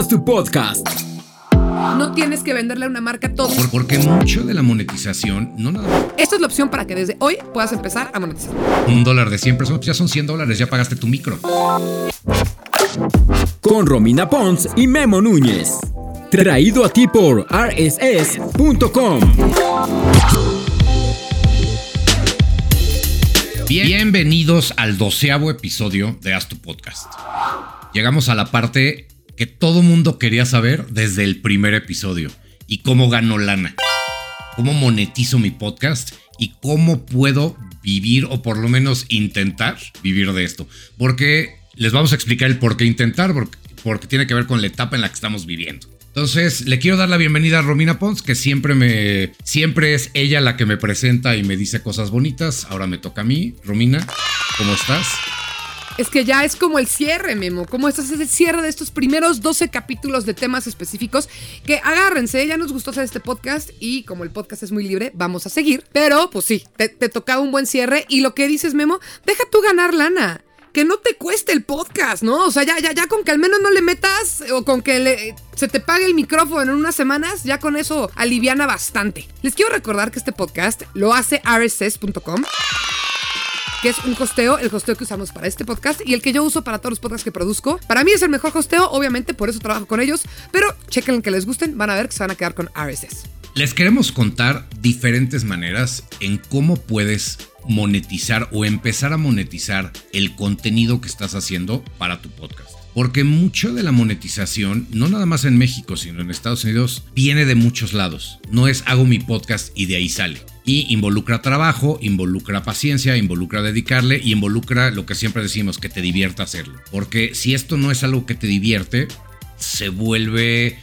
Haz tu podcast. No tienes que venderle a una marca todo. Por- porque mucho de la monetización, no nada más. Esta es la opción para que desde hoy puedas empezar a monetizar. Un dólar de 100 personas, pues ya son 100 dólares, ya pagaste tu micro. Con Romina Pons y Memo Núñez. Traído a ti por rss.com. Bienvenidos al doceavo episodio de Haz tu Podcast. Llegamos a la parte que todo mundo quería saber desde el primer episodio. Y cómo gano lana. Cómo monetizo mi podcast y cómo puedo vivir o por lo menos intentar vivir de esto. Porque les vamos a explicar el por qué intentar, porque, porque tiene que ver con la etapa en la que estamos viviendo. Entonces, le quiero dar la bienvenida a Romina Pons, que siempre me siempre es ella la que me presenta y me dice cosas bonitas. Ahora me toca a mí. Romina, ¿cómo estás? Es que ya es como el cierre, Memo. Como este es el cierre de estos primeros 12 capítulos de temas específicos. Que agárrense, ya nos gustó hacer este podcast y como el podcast es muy libre, vamos a seguir. Pero, pues sí, te, te tocaba un buen cierre. Y lo que dices, Memo, deja tú ganar lana. Que no te cueste el podcast, ¿no? O sea, ya, ya, ya con que al menos no le metas o con que se te pague el micrófono en unas semanas, ya con eso aliviana bastante. Les quiero recordar que este podcast lo hace rss.com que es un hosteo, el hosteo que usamos para este podcast y el que yo uso para todos los podcasts que produzco. Para mí es el mejor hosteo, obviamente, por eso trabajo con ellos, pero chequen que les gusten, van a ver que se van a quedar con RSS. Les queremos contar diferentes maneras en cómo puedes monetizar o empezar a monetizar el contenido que estás haciendo para tu podcast. Porque mucho de la monetización, no nada más en México, sino en Estados Unidos, viene de muchos lados. No es hago mi podcast y de ahí sale. Y involucra trabajo, involucra paciencia, involucra dedicarle y involucra lo que siempre decimos, que te divierta hacerlo. Porque si esto no es algo que te divierte, se vuelve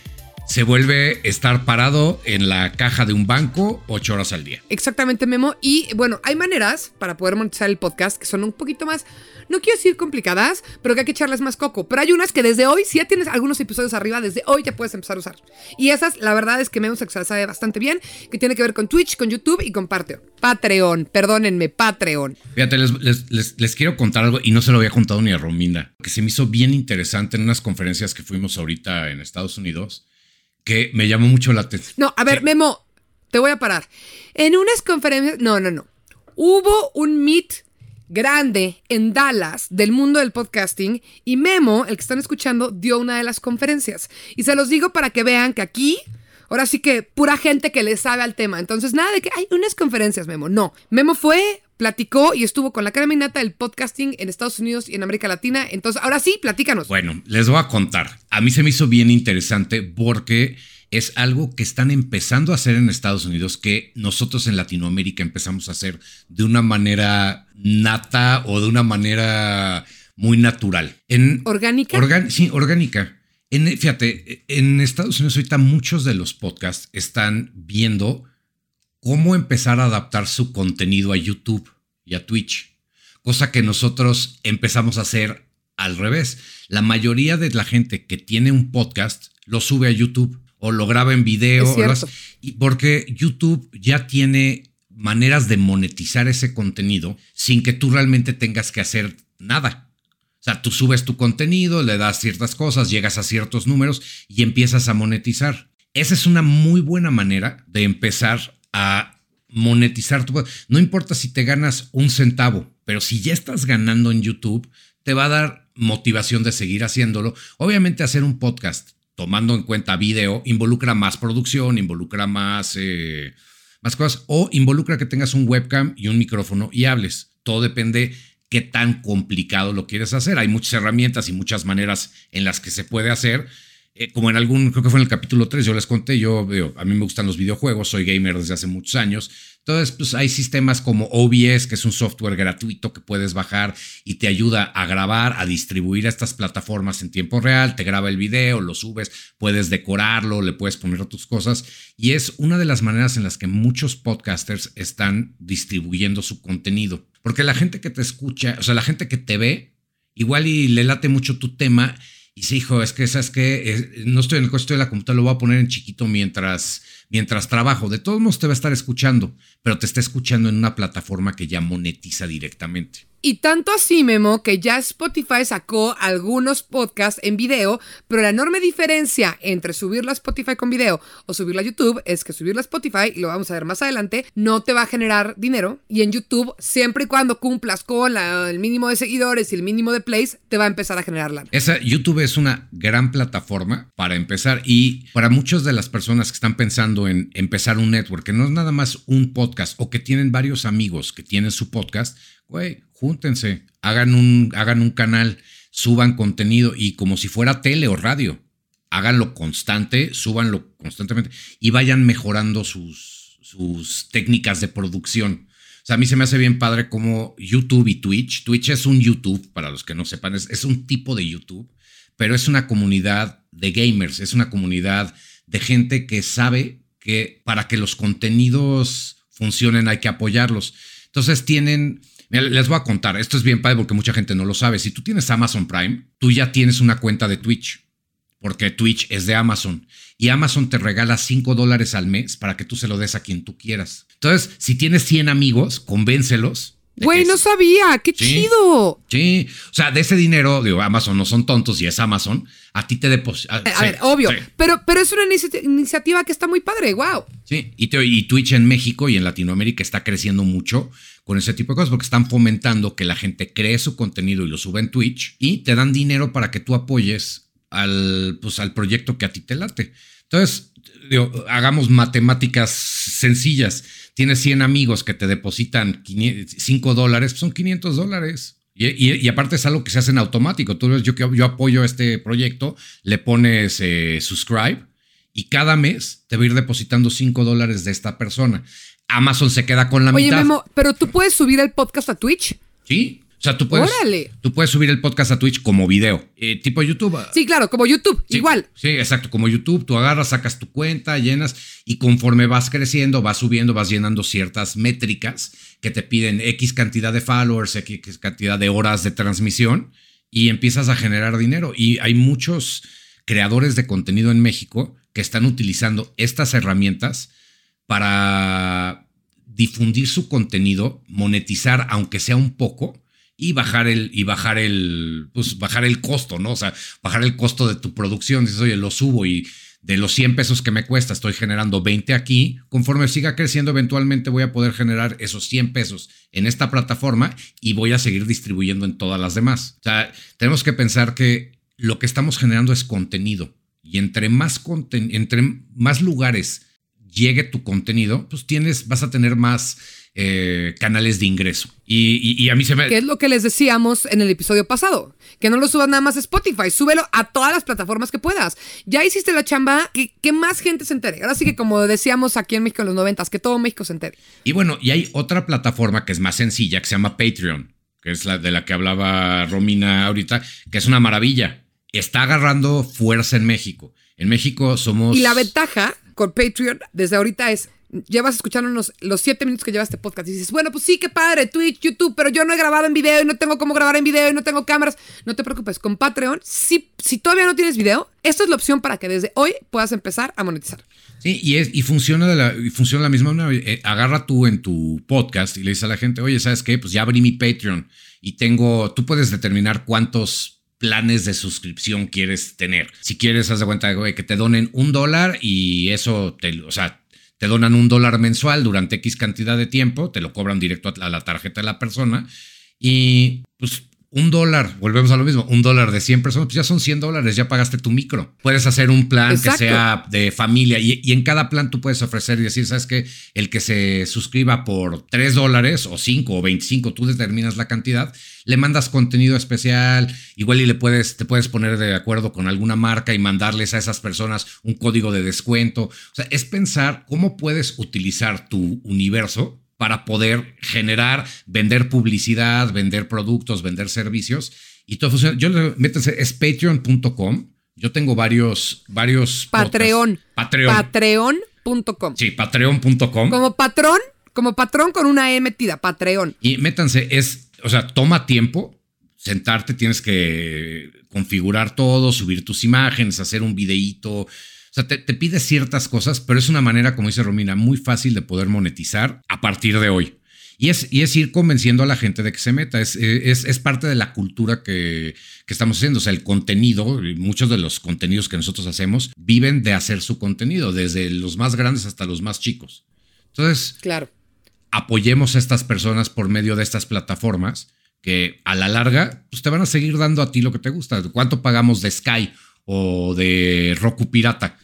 se vuelve estar parado en la caja de un banco ocho horas al día. Exactamente, Memo. Y bueno, hay maneras para poder monetizar el podcast que son un poquito más, no quiero decir complicadas, pero que hay que echarles más coco. Pero hay unas que desde hoy, si ya tienes algunos episodios arriba, desde hoy ya puedes empezar a usar. Y esas, la verdad es que Memo se sabe bastante bien, que tiene que ver con Twitch, con YouTube y con Patreon. Patreon, perdónenme, Patreon. Fíjate, les, les- les- les quiero contar algo y no se lo había contado ni a Romina, que se me hizo bien interesante en unas conferencias que fuimos ahorita en Estados Unidos, que me llamó mucho la atención. No, a ver. Memo, te voy a parar. En unas conferencias, no, no, no. Hubo un meet grande en Dallas del mundo del podcasting y Memo, el que están escuchando, dio una de las conferencias. Y se los digo para que vean que aquí, ahora sí que pura gente que le sabe al tema. Entonces, nada de que hay unas conferencias, Memo. No. Memo fue, platicó y estuvo con la cara minata del podcasting en Estados Unidos y en América Latina. Entonces, ahora sí, platícanos. Bueno, les voy a contar. A mí se me hizo bien interesante porque es algo que están empezando a hacer en Estados Unidos que nosotros en Latinoamérica empezamos a hacer de una manera nata o de una manera muy natural. En ¿Orgánica? Organ- sí, orgánica. En, fíjate, en Estados Unidos ahorita muchos de los podcasts están viendo cómo empezar a adaptar su contenido a YouTube y a Twitch, cosa que nosotros empezamos a hacer al revés. La mayoría de la gente que tiene un podcast lo sube a YouTube o lo graba en video. Es o lo cierto. hace- y porque YouTube ya tiene maneras de monetizar ese contenido sin que tú realmente tengas que hacer nada. Sea, tú subes tu contenido, le das ciertas cosas, llegas a ciertos números y empiezas a monetizar. Esa es una muy buena manera de empezar a monetizar tu... No importa si te ganas un centavo, pero si ya estás ganando en YouTube, te va a dar motivación de seguir haciéndolo. Obviamente hacer un podcast tomando en cuenta video involucra más producción, involucra más, eh, más cosas o involucra que tengas un webcam y un micrófono y hables. Todo depende qué tan complicado lo quieres hacer. Hay muchas herramientas y muchas maneras en las que se puede hacer. Eh, como en algún, creo que fue en el capítulo 3, yo les conté, yo veo, a mí me gustan los videojuegos, soy gamer desde hace muchos años. Entonces, pues hay sistemas como OBS, que es un software gratuito que puedes bajar y te ayuda a grabar, a distribuir a estas plataformas en tiempo real, te graba el video, lo subes, puedes decorarlo, le puedes poner tus cosas. Y es una de las maneras en las que muchos podcasters están distribuyendo su contenido. Porque la gente que te escucha, o sea, la gente que te ve, igual y le late mucho tu tema y sí, hijo, es que sabes que no estoy en el coche, estoy en la computadora, lo voy a poner en chiquito mientras, mientras trabajo. De todos modos te va a estar escuchando, pero te está escuchando en una plataforma que ya monetiza directamente. Y tanto así, Memo, que ya Spotify sacó algunos podcasts en video, pero la enorme diferencia entre subirlo a Spotify con video o subirlo a YouTube es que subirlo a Spotify, y lo vamos a ver más adelante, no te va a generar dinero. Y en YouTube, siempre y cuando cumplas con la- el mínimo de seguidores y el mínimo de plays, te va a empezar a generar lana. Esa, YouTube es una gran plataforma para empezar y para muchas de las personas que están pensando en empezar un network, que no es nada más un podcast o que tienen varios amigos que tienen su podcast, güey, júntense, hagan un, hagan un canal, suban contenido y como si fuera tele o radio, háganlo constante, súbanlo constantemente y vayan mejorando sus, sus técnicas de producción. O sea, a mí se me hace bien padre como YouTube y Twitch. Twitch es un YouTube, para los que no sepan, es, es un tipo de YouTube, pero es una comunidad de gamers, es una comunidad de gente que sabe que para que los contenidos funcionen hay que apoyarlos. Entonces tienen, les voy a contar, esto es bien padre porque mucha gente no lo sabe. Si tú tienes Amazon Prime, tú ya tienes una cuenta de Twitch, porque Twitch es de Amazon. Y Amazon te regala 5 dólares al mes para que tú se lo des a quien tú quieras. Entonces, si tienes 100 amigos, convéncelos. Güey, no sabía, qué Sí. chido. Sí, o sea, de ese dinero, digo, Amazon no son tontos y es Amazon, a ti te depositan. A ver, obvio, pero, pero es una inici- iniciativa que está muy padre, wow. Sí, y, te- y Twitch en México y en Latinoamérica está creciendo mucho con ese tipo de cosas porque están fomentando que la gente cree su contenido y lo suba en Twitch y te dan dinero para que tú apoyes al, pues, al proyecto que a ti te late. Entonces, digo, hagamos matemáticas sencillas. Tienes 100 amigos que te depositan 5 dólares, pues son 500 dólares. Y, y- y aparte es algo que se hace en automático. Tú ves, yo, yo apoyo este proyecto, le pones eh, subscribe y cada mes te va a ir depositando 5 dólares de esta persona. Amazon se queda con la Oye, mitad. Memo, pero tú puedes subir el podcast a Twitch. Sí. O sea, tú puedes, Órale. tú puedes subir el podcast a Twitch como video, eh, tipo YouTube. Sí, claro, como YouTube, Sí, igual. Sí, exacto. Como YouTube, tú agarras, sacas tu cuenta, llenas y conforme vas creciendo, vas subiendo, vas llenando ciertas métricas que te piden X cantidad de followers, X cantidad de horas de transmisión y empiezas a generar dinero. Y hay muchos creadores de contenido en México que están utilizando estas herramientas para difundir su contenido, monetizar aunque sea un poco y bajar el y bajar el pues bajar el costo, ¿no? O sea, bajar el costo de tu producción. Dices, "Oye, lo subo y de los 100 pesos que me cuesta estoy generando 20 aquí, conforme siga creciendo eventualmente voy a poder generar esos 100 pesos en esta plataforma y voy a seguir distribuyendo en todas las demás. O sea, tenemos que pensar que lo que estamos generando es contenido y entre más conten entre más lugares llegue tu contenido, pues tienes, vas a tener más eh, canales de ingreso. Y, y- y a mí se me... Que es lo que les decíamos en el episodio pasado. Que no lo subas nada más a Spotify, súbelo a todas las plataformas que puedas. Ya hiciste la chamba, que, que más gente se entere. Ahora sí que como decíamos aquí en México en los noventas, que todo México se entere. Y bueno, y hay otra plataforma que es más sencilla, que se llama Patreon, que es la de la que hablaba Romina ahorita, que es una maravilla. Está agarrando fuerza en México. En México somos... Y la ventaja con Patreon desde ahorita es, llevas escuchándonos los siete minutos que lleva este podcast y dices, bueno, pues sí, qué padre, Twitch, YouTube, pero yo no he grabado en video y no tengo cómo grabar en video y no tengo cámaras. No te preocupes, con Patreon, si, si todavía no tienes video, esta es la opción para que desde hoy puedas empezar a monetizar. Sí, y, es, y funciona de la, y funciona de la misma manera. Eh, agarra tú en tu podcast y le dices a la gente, oye, ¿sabes qué? Pues ya abrí mi Patreon y tengo, tú puedes determinar cuántos planes de suscripción quieres tener. Si quieres, haz de cuenta que te donen un dólar y eso, te, o sea, te donan un dólar mensual durante X cantidad de tiempo, te lo cobran directo a la tarjeta de la persona y pues un dólar, volvemos a lo mismo, un dólar de 100 personas, pues ya son 100 dólares, ya pagaste tu micro. Puedes hacer un plan Exacto. que sea de familia y, y en cada plan tú puedes ofrecer y decir, ¿sabes qué? El que se suscriba por 3 dólares o 5 o 25, tú determinas la cantidad, le mandas contenido especial, igual y le puedes, te puedes poner de acuerdo con alguna marca y mandarles a esas personas un código de descuento. O sea, es pensar cómo puedes utilizar tu universo para poder generar, vender publicidad, vender productos, vender servicios y todo funciona. Yo le métanse, es patreon.com. Yo tengo varios, varios. Patreon. Patreon. Patreon.com. sí, patreon.com. Como patrón, como patrón con una E metida, Patreon. Y métanse, es, o sea, toma tiempo. Sentarte, tienes que configurar todo, subir tus imágenes, hacer un videíto. O sea, te, pide ciertas cosas, pero es una manera, como dice Romina, muy fácil de poder monetizar a partir de hoy. Y es, y es ir convenciendo a la gente de que se meta. Es, es, es parte de la cultura que, que, estamos haciendo. O sea, el contenido, muchos de los contenidos que nosotros hacemos viven de hacer su contenido, desde los más grandes hasta los más chicos. Entonces, claro. Apoyemos a estas personas por medio de estas plataformas que a la larga pues te van a seguir dando a ti lo que te gusta. ¿Cuánto pagamos de Sky o de Roku Pirata?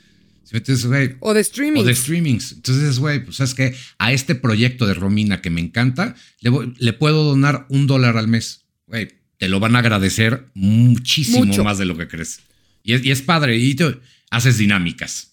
o de streaming. O de streamings. Entonces, güey, pues es que a este proyecto de Romina que me encanta, le, puedo donar un dólar al mes. Güey, te lo van a agradecer muchísimo más de lo que crees. Y es, y es padre. Y te haces dinámicas.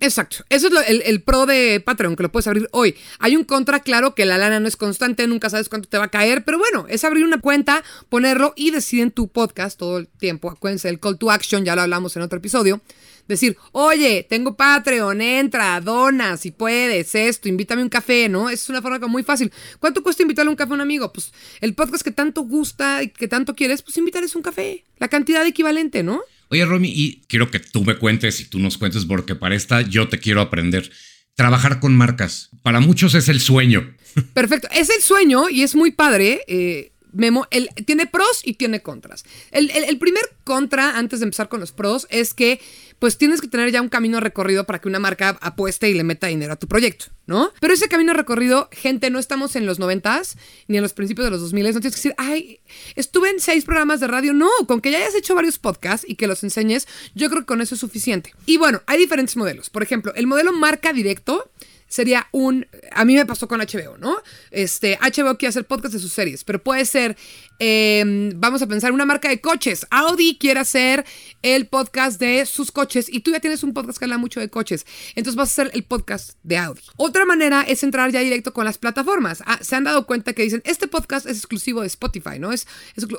Exacto. Eso es el, pro de Patreon, que lo puedes abrir hoy. Hay un contra, claro, que la lana no es constante, nunca sabes cuánto te va a caer, pero bueno, es abrir una cuenta, ponerlo y deciden tu podcast todo el tiempo. Acuérdense, el call to action, ya lo hablamos en otro episodio. Decir, oye, tengo Patreon, entra, dona, si puedes, esto, invítame un café, ¿no? Es una forma muy fácil. ¿Cuánto cuesta invitarle un café a un amigo? Pues el podcast que tanto gusta y que tanto quieres, pues invitarles un café. La cantidad equivalente, ¿no? Oye, Romy, y quiero que tú me cuentes y tú nos cuentes, porque para esta yo te quiero aprender. Trabajar con marcas. Para muchos es el sueño. Perfecto. Es el sueño y es muy padre. Eh, Memo, tiene pros y tiene contras. El, primer contra, antes de empezar con los pros, es que pues tienes que tener ya un camino recorrido para que una marca apueste y le meta dinero a tu proyecto, ¿no? Pero ese camino recorrido, gente, no estamos en los noventas ni en los principios de los 2000, no tienes que decir, ay, estuve en seis programas de radio, no, con que ya hayas hecho varios podcasts y que los enseñes, yo creo que con eso es suficiente. Y bueno, hay diferentes modelos. Por ejemplo, el modelo marca directo sería un. A mí me pasó con HBO, ¿no? Este, HBO quiere hacer podcast de sus series, pero puede ser. Em, vamos a pensar, una marca de coches. Audi quiere hacer el podcast de sus coches y tú ya tienes un podcast que habla mucho de coches. Entonces vas a hacer el podcast de Audi. Otra manera es entrar ya directo con las plataformas. Ah, se han dado cuenta que dicen, este podcast es exclusivo de Spotify, ¿no? Es,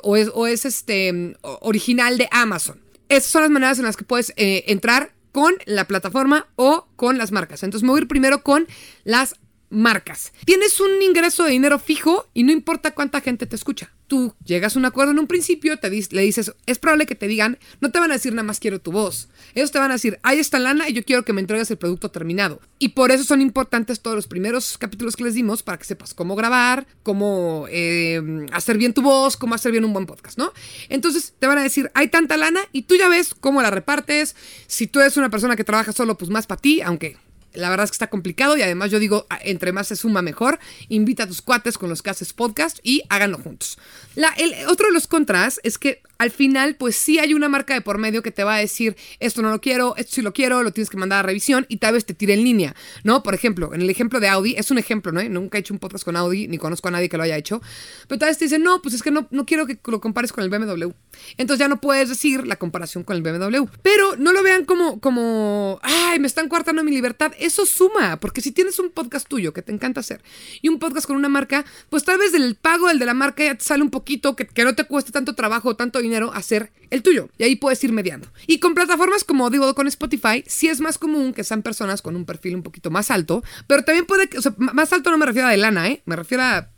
o, es, este, original de Amazon. Esas son las maneras en las que puedes eh, entrar con la plataforma o con las marcas. Entonces me voy a ir primero con las marcas. Tienes un ingreso de dinero fijo y no importa cuánta gente te escucha tú llegas a un acuerdo en un principio, te le dices, es probable que te digan, no te van a decir nada más quiero tu voz. Ellos te van a decir, hay esta lana y yo quiero que me entregues el producto terminado. Y por eso son importantes todos los primeros capítulos que les dimos para que sepas cómo grabar, cómo eh, hacer bien tu voz, cómo hacer bien un buen podcast, ¿no? Entonces te van a decir, hay tanta lana y tú ya ves cómo la repartes. Si tú eres una persona que trabaja solo, pues más para ti, aunque la verdad es que está complicado y además yo digo, entre más se suma mejor. Invita a tus cuates con los que haces podcast y háganlo juntos. La, el, otro de los contras es que al final, pues sí hay una marca de por medio que te va a decir, esto no lo quiero, esto sí lo quiero, lo tienes que mandar a revisión y tal vez te tire en línea, ¿no? Por ejemplo, en el ejemplo de Audi, es un ejemplo, ¿no? Nunca he hecho un podcast con Audi, ni conozco a nadie que lo haya hecho, pero tal vez te dicen, no, pues es que no, no quiero que lo compares con el BMW. Entonces ya no puedes decir la comparación con el BMW. Pero no lo vean como, como, ay, me están coartando mi libertad. Eso suma, porque si tienes un podcast tuyo que te encanta hacer y un podcast con una marca, pues tal vez del pago, el de la marca ya te sale un poquito, que, que no te cueste tanto trabajo, tanto dinero hacer el tuyo. Y ahí puedes ir mediando. Y con plataformas como digo con Spotify, sí es más común que sean personas con un perfil un poquito más alto, pero también puede que, o sea, más alto no me refiero a de lana, ¿eh? Me refiero a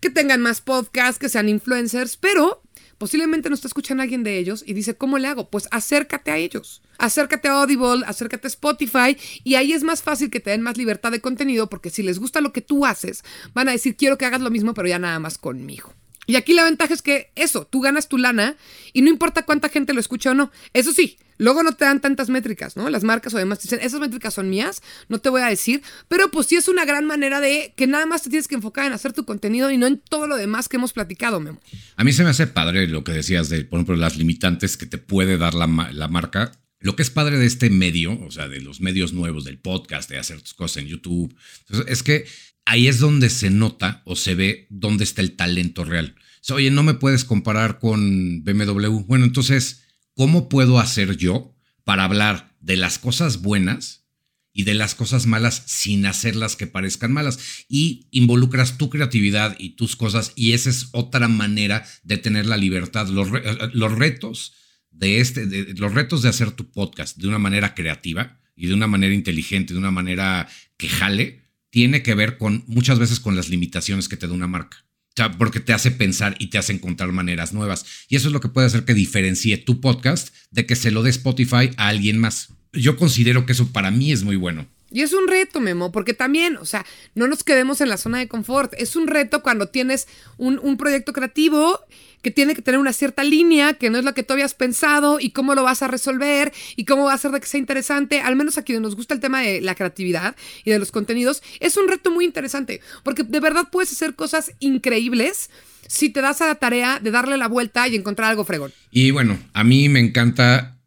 que tengan más podcasts, que sean influencers, pero posiblemente no está escuchando a alguien de ellos y dice, ¿cómo le hago? Pues acércate a ellos. Acércate a Audible, acércate a Spotify y ahí es más fácil que te den más libertad de contenido porque si les gusta lo que tú haces, van a decir, quiero que hagas lo mismo, pero ya nada más conmigo. Y aquí la ventaja es que eso, tú ganas tu lana y no importa cuánta gente lo escucha o no. Eso sí, luego no te dan tantas métricas, ¿no? Las marcas o demás te dicen, esas métricas son mías, no te voy a decir, pero pues sí es una gran manera de que nada más te tienes que enfocar en hacer tu contenido y no en todo lo demás que hemos platicado, Memo. A mí se me hace padre lo que decías de, por ejemplo, las limitantes que te puede dar la, la marca. Lo que es padre de este medio, o sea, de los medios nuevos, del podcast, de hacer tus cosas en YouTube, es que ahí es donde se nota o se ve dónde está el talento real. Oye, no me puedes comparar con BMW. Bueno, entonces, ¿cómo puedo hacer yo para hablar de las cosas buenas y de las cosas malas sin hacerlas que parezcan malas? Y involucras tu creatividad y tus cosas y esa es otra manera de tener la libertad. Los, los retos de este, los retos de hacer tu podcast de una manera creativa y de una manera inteligente, de una manera que jale, tiene que ver con muchas veces con las limitaciones que te da una marca. O sea, porque te hace pensar y te hace encontrar maneras nuevas. Y eso es lo que puede hacer que diferencie tu podcast de que se lo dé Spotify a alguien más. Yo considero que eso para mí es muy bueno. Y es un reto, Memo, porque también, o sea, no nos quedemos en la zona de confort. Es un reto cuando tienes un, un proyecto creativo que tiene que tener una cierta línea, que no es lo que tú habías pensado, y cómo lo vas a resolver, y cómo va a hacer de que sea interesante, al menos a quienes nos gusta el tema de la creatividad y de los contenidos, es un reto muy interesante, porque de verdad puedes hacer cosas increíbles si te das a la tarea de darle la vuelta y encontrar algo fregón. Y bueno, a mí me encanta,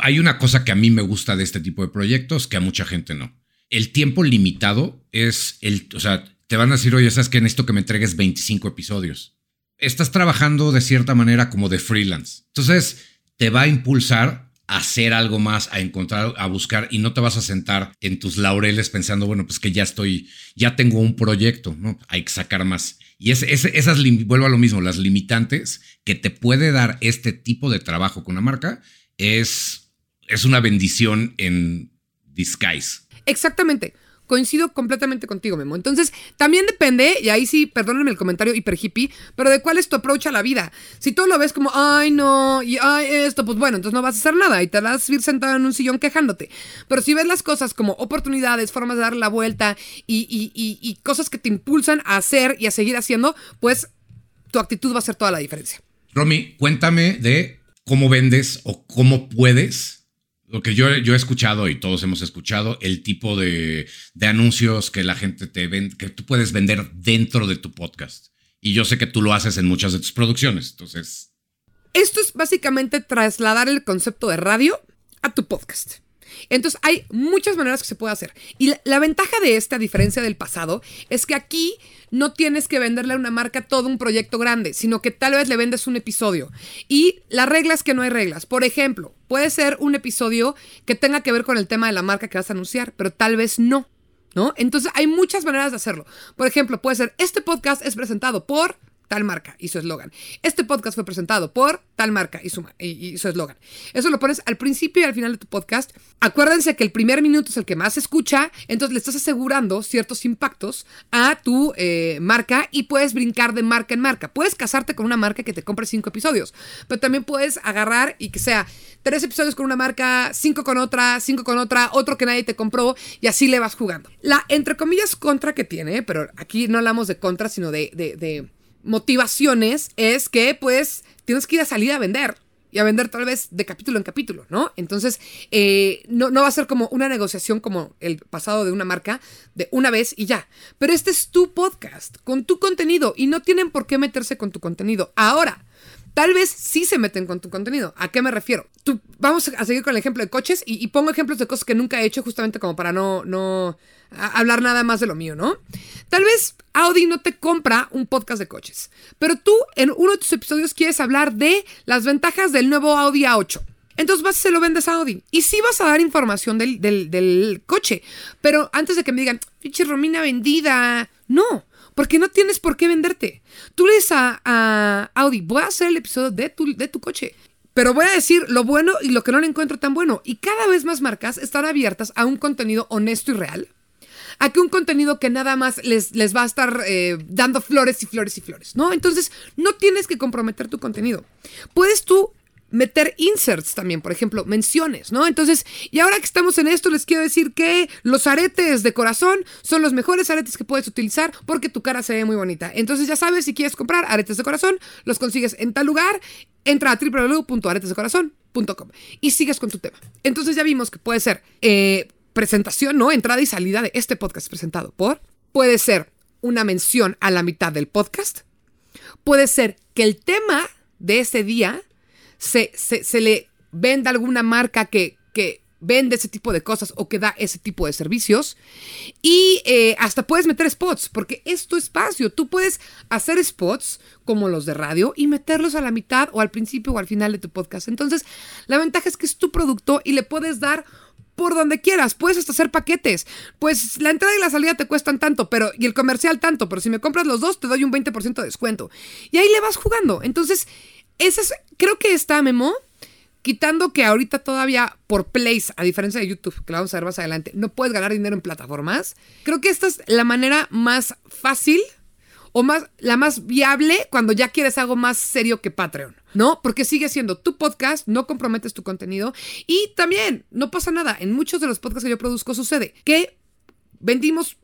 hay una cosa que a mí me gusta de este tipo de proyectos que a mucha gente no. El tiempo limitado es el, o sea, te van a decir, oye, sabes que necesito que me entregues 25 episodios estás trabajando de cierta manera como de freelance. Entonces, te va a impulsar a hacer algo más, a encontrar, a buscar y no te vas a sentar en tus laureles pensando, bueno, pues que ya estoy, ya tengo un proyecto, ¿no? Hay que sacar más. Y es, esas, vuelvo a lo mismo, las limitantes que te puede dar este tipo de trabajo con una marca es, es una bendición en disguise. Exactamente. Coincido completamente contigo, Memo. Entonces, también depende, y ahí sí, perdónenme el comentario hiper hippie, pero de cuál es tu approach a la vida. Si tú lo ves como, ay, no, y ay, esto, pues bueno, entonces no vas a hacer nada y te vas a ir sentado en un sillón quejándote. Pero si ves las cosas como oportunidades, formas de darle la vuelta y, y cosas que te impulsan a hacer y a seguir haciendo, pues tu actitud va a ser toda la diferencia. Romy, cuéntame de cómo vendes o cómo puedes lo que yo, yo he escuchado y todos hemos escuchado, el tipo de, anuncios que la gente te vende, que tú puedes vender dentro de tu podcast. Y yo sé que tú lo haces en muchas de tus producciones, entonces... Esto es básicamente trasladar el concepto de radio a tu podcast. Entonces hay muchas maneras que se puede hacer. Y la, ventaja de este, a diferencia del pasado, es que aquí no tienes que venderle a una marca todo un proyecto grande, sino que tal vez le vendes un episodio. Y la regla es que no hay reglas. Por ejemplo, puede ser un episodio que tenga que ver con el tema de la marca que vas a anunciar, pero tal vez no. ¿No? Entonces hay muchas maneras de hacerlo. Por ejemplo, puede ser, este podcast es presentado por tal marca y su eslogan. Este podcast fue presentado por tal marca y su, eslogan. Eso lo pones al principio y al final de tu podcast. Acuérdense que el primer minuto es el que más se escucha, entonces le estás asegurando ciertos impactos a tu eh, marca y puedes brincar de marca en marca. Puedes casarte con una marca que te compre cinco episodios, pero también puedes agarrar y que sea tres episodios con una marca, cinco con otra, cinco con otra, otro que nadie te compró y así le vas jugando. La entre comillas contra que tiene, pero aquí no hablamos de contra, sino de motivaciones es que pues tienes que ir a salir a vender y a vender tal vez de capítulo en capítulo, ¿no? Entonces, eh, no, no, va a ser como una negociación como el pasado de una marca de una vez y ya. Pero este es tu podcast, con tu contenido, y no tienen por qué meterse con tu contenido. Ahora, tal vez sí se meten con tu contenido. ¿A qué me refiero? Tú, vamos a seguir con el ejemplo de coches y, y pongo ejemplos de cosas que nunca he hecho justamente como para no, no hablar nada más de lo mío, ¿no? Tal vez Audi no te compra un podcast de coches, pero tú en uno de tus episodios quieres hablar de las ventajas del nuevo Audi A8. Entonces vas y se lo vendes a Audi. Y sí vas a dar información del, coche. Pero antes de que me digan, pinche Romina vendida. No, porque no tienes por qué venderte. Tú le dices a, Audi, voy a hacer el episodio de tu, de tu coche. Pero voy a decir lo bueno y lo que no le encuentro tan bueno. Y cada vez más marcas están abiertas a un contenido honesto y real a que un contenido que nada más les, les va a estar eh, dando flores y flores y flores, ¿no? Entonces, no tienes que comprometer tu contenido. Puedes tú meter inserts también, por ejemplo, menciones, ¿no? Entonces, y ahora que estamos en esto, les quiero decir que los aretes de corazón son los mejores aretes que puedes utilizar porque tu cara se ve muy bonita. Entonces, ya sabes, si quieres comprar aretes de corazón, los consigues en tal lugar, entra a www.aretesdecorazon.com y sigues con tu tema. Entonces, ya vimos que puede ser eh, presentación, ¿no? Entrada y salida de este podcast presentado por. Puede ser una mención a la mitad del podcast. Puede ser que el tema de ese día se, se, le venda alguna marca que, que vende ese tipo de cosas o que da ese tipo de servicios. Y eh, hasta puedes meter spots, porque es tu espacio. Tú puedes hacer spots como los de radio y meterlos a la mitad o al principio o al final de tu podcast. Entonces, la ventaja es que es tu producto y le puedes dar por donde quieras. Puedes hasta hacer paquetes. Pues la entrada y la salida te cuestan tanto, pero y el comercial tanto, pero si me compras los dos te doy un 20% de descuento. Y ahí le vas jugando. Entonces, ese es, creo que está Memo quitando que ahorita todavía por plays, a diferencia de YouTube, que lo vamos a ver más adelante, no puedes ganar dinero en plataformas. Creo que esta es la manera más fácil o más, la más viable cuando ya quieres algo más serio que Patreon. ¿no? Porque sigue siendo tu podcast, no comprometes tu contenido y también no pasa nada. En muchos de los podcasts que yo produzco sucede que vendimos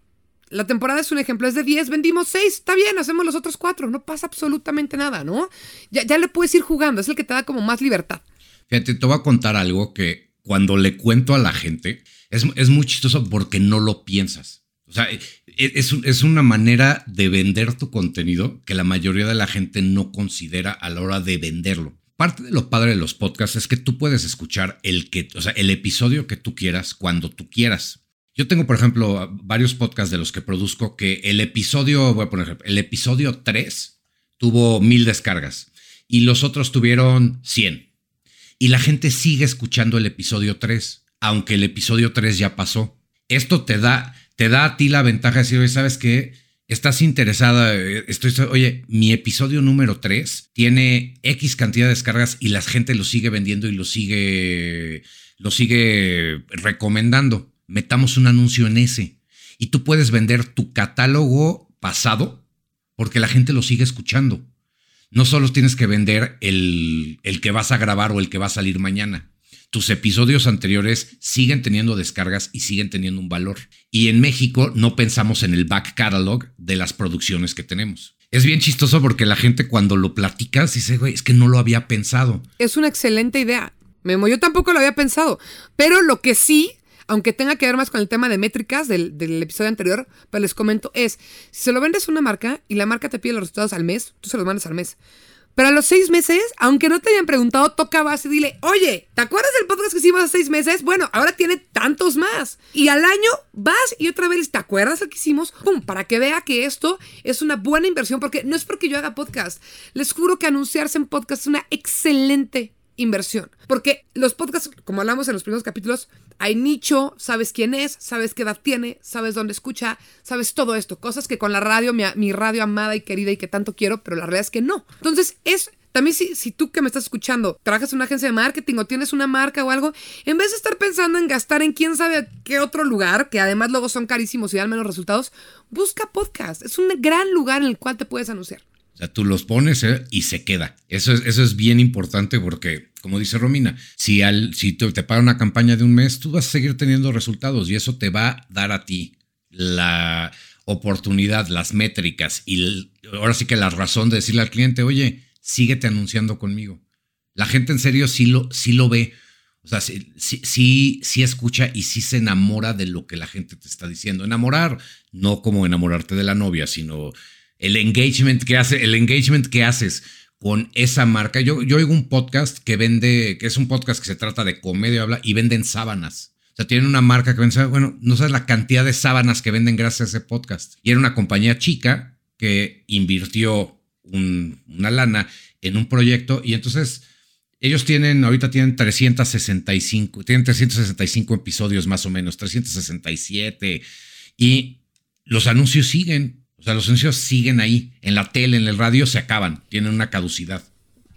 la temporada es un ejemplo, es de 10, vendimos 6, está bien, hacemos los otros 4, no pasa absolutamente nada, ¿no? Ya, ya le puedes ir jugando, es el que te da como más libertad. Fíjate, te voy a contar algo que cuando le cuento a la gente es, es muy chistoso porque no lo piensas. Sea, e, es, es, una manera de vender tu contenido que la mayoría de la gente no considera a la hora de venderlo. Parte de lo padre de los podcasts es que tú puedes escuchar el, que, o sea, el episodio que tú quieras cuando tú quieras. Yo tengo, por ejemplo, varios podcasts de los que produzco que el episodio, voy a poner el episodio 3 tuvo mil descargas y los otros tuvieron 100. Y la gente sigue escuchando el episodio 3, aunque el episodio 3 ya pasó. Esto te da, te da a ti la ventaja de decir, oye, ¿sabes qué? Estás interesada, eh, estoy, oye, mi episodio número 3 tiene X cantidad de descargas y la gente lo sigue vendiendo y lo sigue, lo sigue recomendando metamos un anuncio en ese. Y tú puedes vender tu catálogo pasado porque la gente lo sigue escuchando. No solo tienes que vender el, el que vas a grabar o el que va a salir mañana. Tus episodios anteriores siguen teniendo descargas y siguen teniendo un valor. Y en México no pensamos en el back catalog de las producciones que tenemos. Es bien chistoso porque la gente cuando lo platicas dice, güey, es que no lo había pensado. Es una excelente idea. Memo, yo tampoco lo había pensado. Pero lo que sí aunque tenga que ver más con el tema de métricas del, episodio anterior, pero les comento, es, si se lo vendes a una marca y la marca te pide los resultados al mes, tú se los mandas al mes. Pero a los seis meses, aunque no te hayan preguntado, toca base y dile, oye, ¿te acuerdas del podcast que hicimos hace seis meses? Bueno, ahora tiene tantos más. Y al año vas y otra vez, ¿te acuerdas el que hicimos? ¡Pum! Para que vea que esto es una buena inversión, porque no es porque yo haga podcast. Les juro que anunciarse en podcast es una excelente inversión. Porque los podcasts, como hablamos en los primeros capítulos, hay nicho, sabes quién es, sabes qué edad tiene, sabes dónde escucha, sabes todo esto. Cosas que con la radio, mi, radio amada y querida y que tanto quiero, pero la realidad es que no. Entonces es también si, si, tú que me estás escuchando trabajas en una agencia de marketing o tienes una marca o algo, en vez de estar pensando en gastar en quién sabe qué otro lugar, que además luego son carísimos y dan menos resultados, busca podcast. Es un gran lugar en el cual te puedes anunciar. O sea, tú los pones ¿eh? y se queda. Eso es, eso es bien importante porque, como dice Romina, si, al, si te, te paga una campaña de un mes, tú vas a seguir teniendo resultados y eso te va a dar a ti la oportunidad, las métricas y ahora sí que la razón de decirle al cliente, oye, síguete anunciando conmigo. La gente en serio sí lo, sí lo ve. O sea, sí, sí, sí, escucha y sí se enamora de lo que la gente te está diciendo. Enamorar, no como enamorarte de la novia, sino el engagement que hace, el engagement que haces con esa marca. Yo, yo oigo un podcast que vende, que es un podcast que se trata de comedia habla y venden sábanas. O sea, tienen una marca que vende, bueno, no sabes la cantidad de sábanas que venden gracias a ese podcast. Y era una compañía chica que invirtió una lana en un proyecto y entonces ellos tienen, ahorita tienen 365, tienen 365 episodios más o menos, 367 y los anuncios siguen. O sea, los anuncios siguen ahí, en la tele, en el radio, se acaban, tienen una caducidad.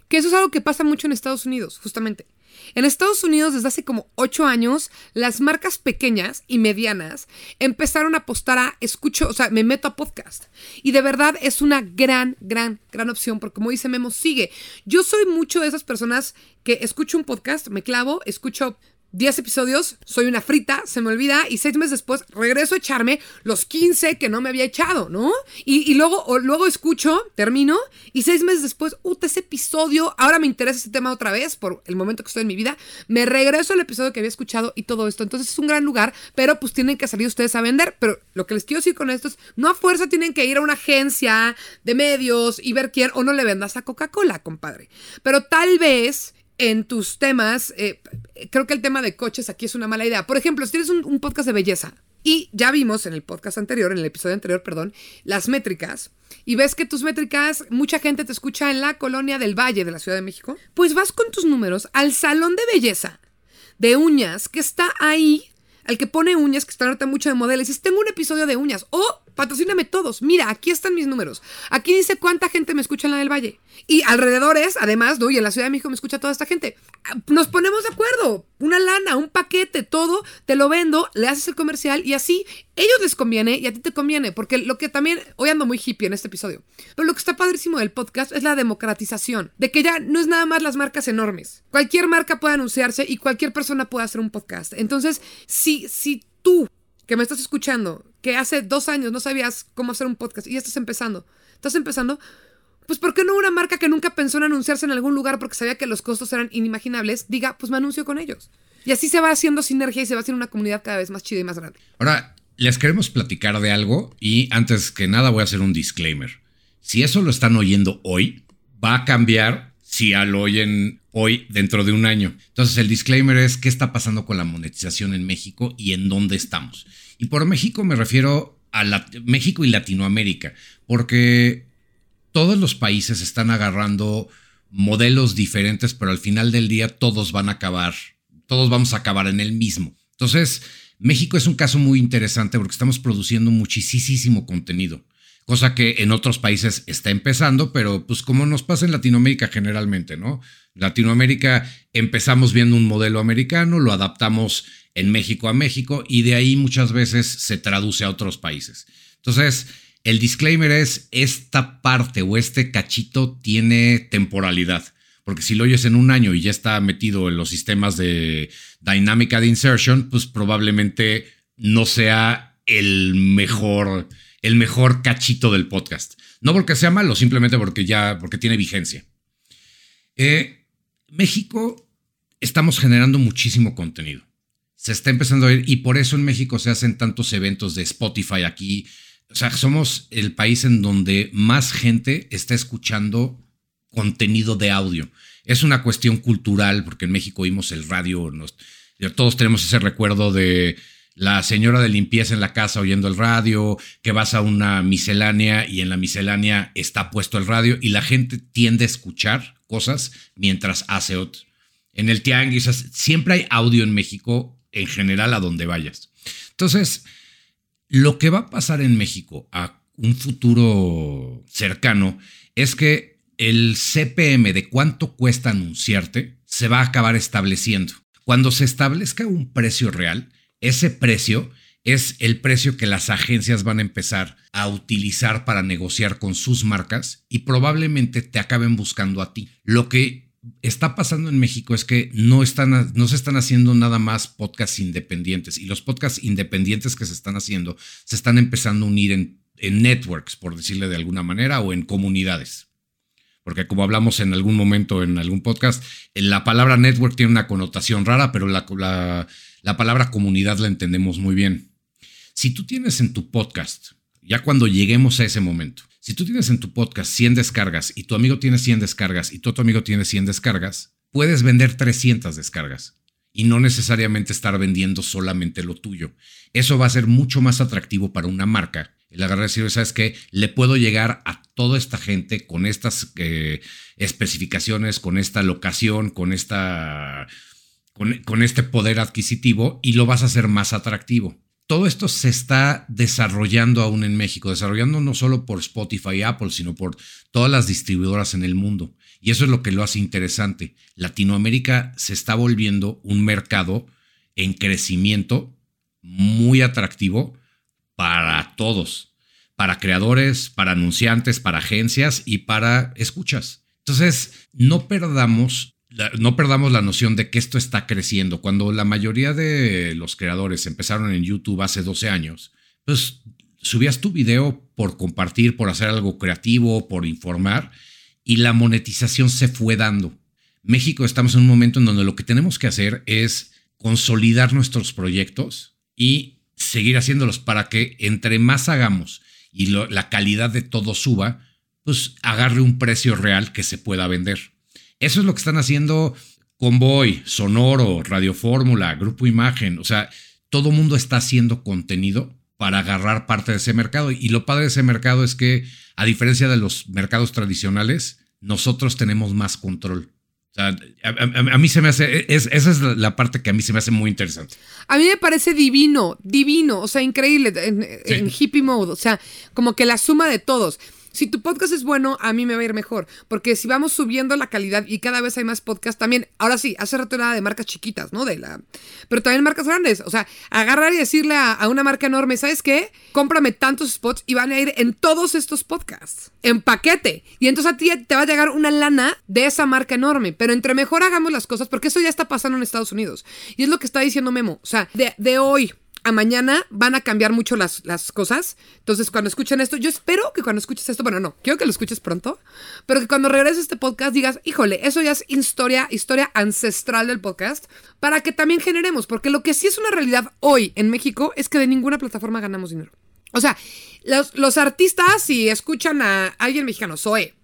Que eso es algo que pasa mucho en Estados Unidos, justamente. En Estados Unidos, desde hace como ocho años, las marcas pequeñas y medianas empezaron a apostar a escucho, o sea, me meto a podcast. Y de verdad es una gran, gran, gran opción, porque como dice Memo, sigue. Yo soy mucho de esas personas que escucho un podcast, me clavo, escucho 10 episodios, soy una frita, se me olvida y seis meses después regreso a echarme los 15 que no me había echado, ¿no? Y, luego, luego escucho, termino y seis meses después, uta, ese episodio, ahora me interesa ese tema otra vez por el momento que estoy en mi vida, me regreso al episodio que había escuchado y todo esto. Entonces es un gran lugar, pero pues tienen que salir ustedes a vender. Pero lo que les quiero decir con esto es, no a fuerza tienen que ir a una agencia de medios y ver quién o no le vendas a Coca-Cola, compadre. Pero tal vez en tus temas, eh, creo que el tema de coches aquí es una mala idea. Por ejemplo, si tienes un, podcast de belleza y ya vimos en el podcast anterior, en el episodio anterior, perdón, las métricas y ves que tus métricas, mucha gente te escucha en la colonia del Valle de la Ciudad de México, pues vas con tus números al salón de belleza de uñas que está ahí, al que pone uñas, que está ahorita mucho de modelos, y dices, tengo un episodio de uñas, o patrocíname todos. Mira, aquí están mis números. Aquí dice cuánta gente me escucha en la del Valle. Y alrededores, además, ¿no? Y en la Ciudad de México me escucha toda esta gente. Nos ponemos de acuerdo. Una lana, un paquete, todo. Te lo vendo, le haces el comercial y así ellos les conviene y a ti te conviene. Porque lo que también, hoy ando muy hippie en este episodio. Pero lo que está padrísimo del podcast es la democratización. De que ya no es nada más las marcas enormes. Cualquier marca puede anunciarse y cualquier persona puede hacer un podcast. Entonces, si, si tú que me estás escuchando, que hace dos años no sabías cómo hacer un podcast y ya estás empezando. Estás empezando, pues ¿por qué no una marca que nunca pensó en anunciarse en algún lugar porque sabía que los costos eran inimaginables, diga, pues me anuncio con ellos? Y así se va haciendo sinergia y se va haciendo una comunidad cada vez más chida y más grande. Ahora, les queremos platicar de algo y antes que nada voy a hacer un disclaimer. Si eso lo están oyendo hoy, va a cambiar si lo oyen hoy dentro de un año. Entonces el disclaimer es qué está pasando con la monetización en México y en dónde estamos. Y por México me refiero a México y Latinoamérica, porque todos los países están agarrando modelos diferentes, pero al final del día todos van a acabar todos vamos a acabar en el mismo. Entonces, México es un caso muy interesante porque estamos produciendo muchísimo contenido, cosa que en otros países está empezando, pero pues como nos pasa en Latinoamérica generalmente, ¿no? Latinoamérica empezamos viendo un modelo americano, lo adaptamos en México a México y de ahí muchas veces se traduce a otros países. Entonces, el disclaimer es, esta parte o este cachito tiene temporalidad. Porque si lo oyes en un año y ya está metido en los sistemas de dinámica de insertion, pues probablemente no sea el mejor, el mejor cachito del podcast. No porque sea malo, simplemente porque ya, porque tiene vigencia. Eh, México estamos generando muchísimo contenido. Se está empezando a ver y por eso en México se hacen tantos eventos de Spotify aquí. O sea, somos el país en donde más gente está escuchando contenido de audio. Es una cuestión cultural, porque en México oímos el radio, todos tenemos ese recuerdo de la señora de limpieza en la casa oyendo el radio, que vas a una miscelánea y en la miscelánea está puesto el radio y la gente tiende a escuchar cosas mientras hace otro. En el tianguis siempre hay audio en México en general a donde vayas. Entonces, lo que va a pasar en México a un futuro cercano es que el CPM de cuánto cuesta anunciarte se va a acabar estableciendo. Cuando se establezca un precio real, ese precio es el precio que las agencias van a empezar a utilizar para negociar con sus marcas y probablemente te acaben buscando a ti. Lo que está pasando en México es que no, están, no se están haciendo nada más podcasts independientes y los podcasts independientes que se están haciendo se están empezando a unir en, en networks, por decirle de alguna manera, o en comunidades porque como hablamos en algún momento en algún podcast, la palabra network tiene una connotación rara, pero la, la, palabra comunidad la entendemos muy bien. Si tú tienes en tu podcast, ya cuando lleguemos a ese momento, si tú tienes en tu podcast 100 descargas y tu amigo tiene 100 descargas y tu otro amigo tiene 100 descargas, puedes vender 300 descargas y no necesariamente estar vendiendo solamente lo tuyo. Eso va a ser mucho más atractivo para una marca el agarrar decir, ¿sabes qué? Le puedo llegar a toda esta gente con estas eh, especificaciones, con esta locación, con, esta, con, este poder adquisitivo y lo vas a hacer más atractivo. Todo esto se está desarrollando aún en México, desarrollando no solo por Spotify y Apple, sino por todas las distribuidoras en el mundo. Y eso es lo que lo hace interesante. Latinoamérica se está volviendo un mercado en crecimiento muy atractivo para todos, para creadores, para anunciantes, para agencias y para escuchas. Entonces, no perdamos, no perdamos la noción de que esto está creciendo. Cuando la mayoría de los creadores empezaron en YouTube hace 12 años, pues subías tu video por compartir, por hacer algo creativo, por informar, y la monetización se fue dando. México estamos en un momento en donde lo que tenemos que hacer es consolidar nuestros proyectos y seguir haciéndolos para que entre más hagamos y la calidad de todo suba, pues agarre un precio real que se pueda vender. Eso es lo que están haciendo Convoy, Sonoro, Radio Fórmula, Grupo Imagen. O sea, todo mundo está haciendo contenido para agarrar parte de ese mercado. Y lo padre de ese mercado es que, a diferencia de los mercados tradicionales, nosotros tenemos más control a, mí se me hace, esa es la parte que a mí se me hace muy interesante. A mí me parece divino, divino, o sea, increíble, en hippie mode, o sea, como que la suma de todos. Si tu podcast es bueno, a mí me va a ir mejor. Porque si vamos subiendo la calidad y cada vez hay más podcasts, también, ahora sí, hace rato era de marcas chiquitas, ¿no? De la. Pero también marcas grandes. O sea, agarrar y decirle a, una marca enorme, ¿sabes qué? Cómprame tantos spots y van a ir en todos estos podcasts. En paquete. Y entonces a ti te va a llegar una lana de esa marca enorme. Pero entre mejor hagamos las cosas, porque eso ya está pasando en Estados Unidos. Y es lo que está diciendo Memo. O sea, de hoy a mañana van a cambiar mucho las, las cosas. Entonces, cuando escuchen esto, yo espero que cuando escuches esto, bueno, no, quiero que lo escuches pronto, pero que cuando regreses este podcast digas, híjole, eso ya es historia, historia ancestral del podcast, para que también generemos, porque lo que sí es una realidad hoy en México es que de ninguna plataforma ganamos dinero. O sea, los, los artistas, si escuchan a alguien mexicano, Zoe,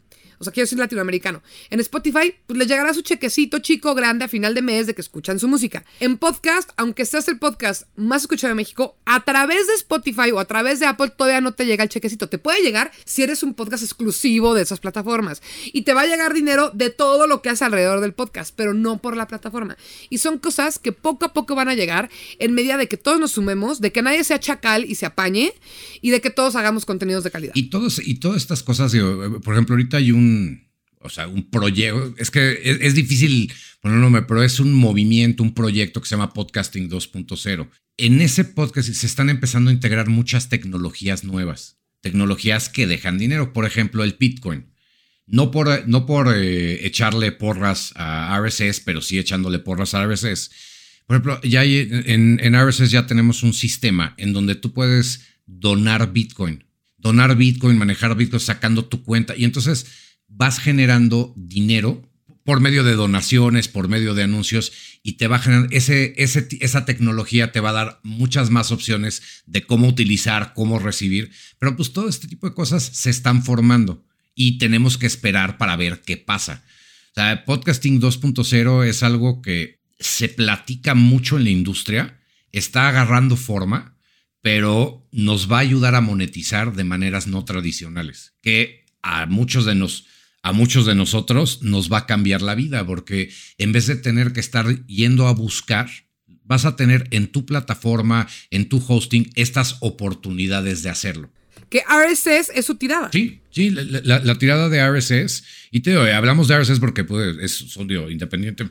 o sea, quiero decir latinoamericano. En Spotify, pues les llegará su chequecito chico grande a final de mes de que escuchan su música. En podcast, aunque seas el podcast más escuchado de México, a través de Spotify o a través de Apple todavía no te llega el chequecito. Te puede llegar si eres un podcast exclusivo de esas plataformas. Y te va a llegar dinero de todo lo que hace alrededor del podcast, pero no por la plataforma. Y son cosas que poco a poco van a llegar en medida de que todos nos sumemos, de que nadie sea chacal y se apañe y de que todos hagamos contenidos de calidad. Y, todos, y todas estas cosas, por ejemplo, ahorita hay un o sea, un proyecto, es que es, difícil ponerlo, pero es un movimiento, un proyecto que se llama Podcasting 2.0. En ese podcast se están empezando a integrar muchas tecnologías nuevas, tecnologías que dejan dinero, por ejemplo, el Bitcoin. No por, no por eh, echarle porras a RSS, pero sí echándole porras a RSS. Por ejemplo, ya en, en RSS ya tenemos un sistema en donde tú puedes donar Bitcoin. Donar Bitcoin, manejar Bitcoin, sacando tu cuenta. Y entonces vas generando dinero por medio de donaciones, por medio de anuncios, y te va a generar ese, esa tecnología te va a dar muchas más opciones de cómo utilizar, cómo recibir. Pero pues todo este tipo de cosas se están formando y tenemos que esperar para ver qué pasa. O podcasting 2.0 es algo que se platica mucho en la industria, está agarrando forma, pero nos va a ayudar a monetizar de maneras no tradicionales, que a muchos de nosotros a muchos de nosotros nos va a cambiar la vida, porque en vez de tener que estar yendo a buscar, vas a tener en tu plataforma, en tu hosting, estas oportunidades de hacerlo. Que RSS es su tirada. Sí, sí, la, tirada de RSS. Y te digo, hablamos de RSS porque pues, es son independiente.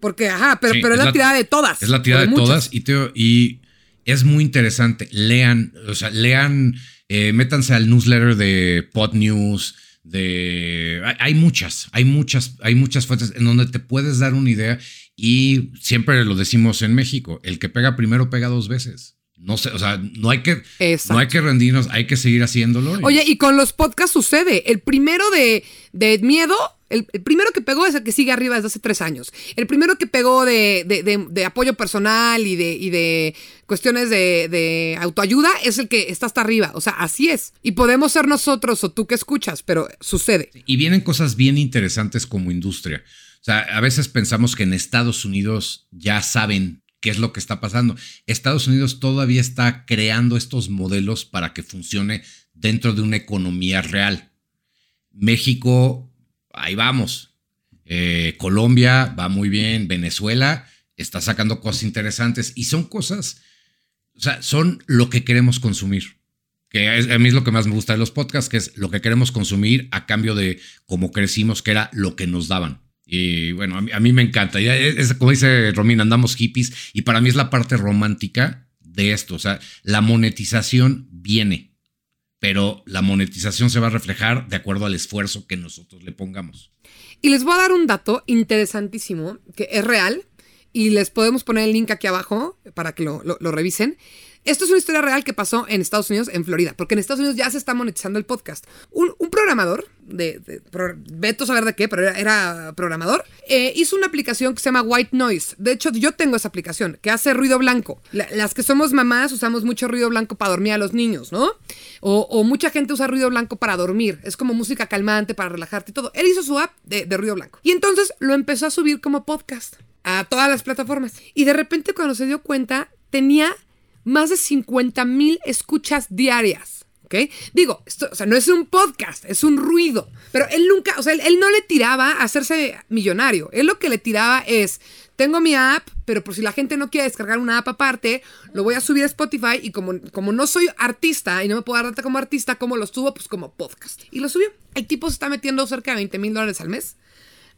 Porque, ajá, pero, pero es, la, tirada de todas. Es la tirada de, todas. Y, te y es muy interesante. Lean, o sea, lean, eh, métanse al newsletter de Pod News de hay muchas, hay muchas, hay muchas fuentes en donde te puedes dar una idea y siempre lo decimos en México, el que pega primero pega dos veces. No sé, o sea, no hay que no hay que rendirnos, hay que seguir haciéndolo. Oye, y con los podcasts sucede, el primero de, de miedo el, primero que pegó es el que sigue arriba desde hace tres años. El primero que pegó de, apoyo personal y de, de cuestiones de, autoayuda es el que está hasta arriba. O sea, así es. Y podemos ser nosotros o tú que escuchas, pero sucede. Y vienen cosas bien interesantes como industria. O sea, a veces pensamos que en Estados Unidos ya saben qué es lo que está pasando. Estados Unidos todavía está creando estos modelos para que funcione dentro de una economía real. México ahí vamos. Eh, Colombia va muy bien, Venezuela está sacando cosas interesantes y son cosas, o sea, son lo que queremos consumir. Que a mí es lo que más me gusta de los podcasts, que es lo que queremos consumir a cambio de cómo crecimos, que era lo que nos daban. Y bueno, a mí, me encanta. Es, como dice Romina, andamos hippies y para mí es la parte romántica de esto. O sea, la monetización viene pero la monetización se va a reflejar de acuerdo al esfuerzo que nosotros le pongamos. Y les voy a dar un dato interesantísimo que es real y les podemos poner el link aquí abajo para que lo, lo revisen. Esto es una historia real que pasó en Estados Unidos, en Florida, porque en Estados Unidos ya se está monetizando el podcast. Un, programador, de, de, veto saber de qué, pero era, programador, eh, hizo una aplicación que se llama White Noise. De hecho, yo tengo esa aplicación, que hace ruido blanco. las que somos mamás usamos mucho ruido blanco para dormir a los niños, ¿no? O, mucha gente usa ruido blanco para dormir. Es como música calmante para relajarte y todo. Él hizo su app de ruido blanco. Y entonces lo empezó a subir como podcast a todas las plataformas. Y de repente cuando se dio cuenta, tenía más de 50 mil escuchas diarias. ¿ok? Digo, esto, o sea, no es un podcast, es un ruido. Pero él nunca, o sea, él, no le tiraba a hacerse millonario. Él lo que le tiraba es, tengo mi app, pero por si la gente no quiere descargar una app aparte, lo voy a subir a Spotify y como, como no soy artista y no me puedo dar data como artista, ¿cómo lo subo? Pues como podcast. Y lo subió. El tipo se está metiendo cerca de 20 mil dólares al mes.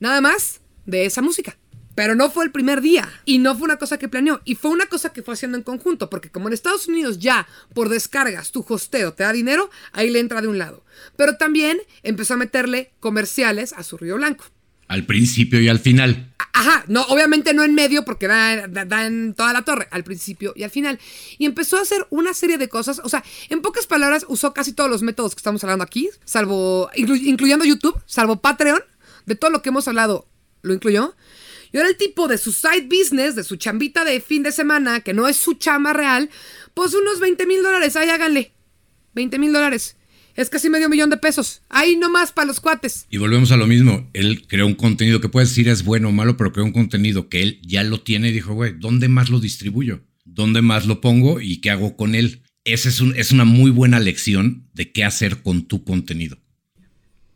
Nada más de esa música. Pero no fue el primer día y no fue una cosa que planeó y fue una cosa que fue haciendo en conjunto, porque como en Estados Unidos ya por descargas tu hosteo te da dinero, ahí le entra de un lado. Pero también empezó a meterle comerciales a su Río Blanco. Al principio y al final. Ajá, no, obviamente no en medio porque da, da- da en toda la torre, al principio y al final. Y empezó a hacer una serie de cosas, o sea, en pocas palabras usó casi todos los métodos que estamos hablando aquí, salvo, inclu- incluyendo YouTube, salvo Patreon, de todo lo que hemos hablado, lo incluyó. Y ahora el tipo de su side business, de su chambita de fin de semana, que no es su chamba real, pues unos 20 mil dólares, ahí háganle. 20 mil dólares. Es casi medio millón de pesos. Ahí nomás para los cuates. Y volvemos a lo mismo. Él creó un contenido que puedes decir es bueno o malo, pero creó un contenido que él ya lo tiene y dijo, güey, ¿dónde más lo distribuyo? ¿Dónde más lo pongo y qué hago con él? Esa es una muy buena lección de qué hacer con tu contenido.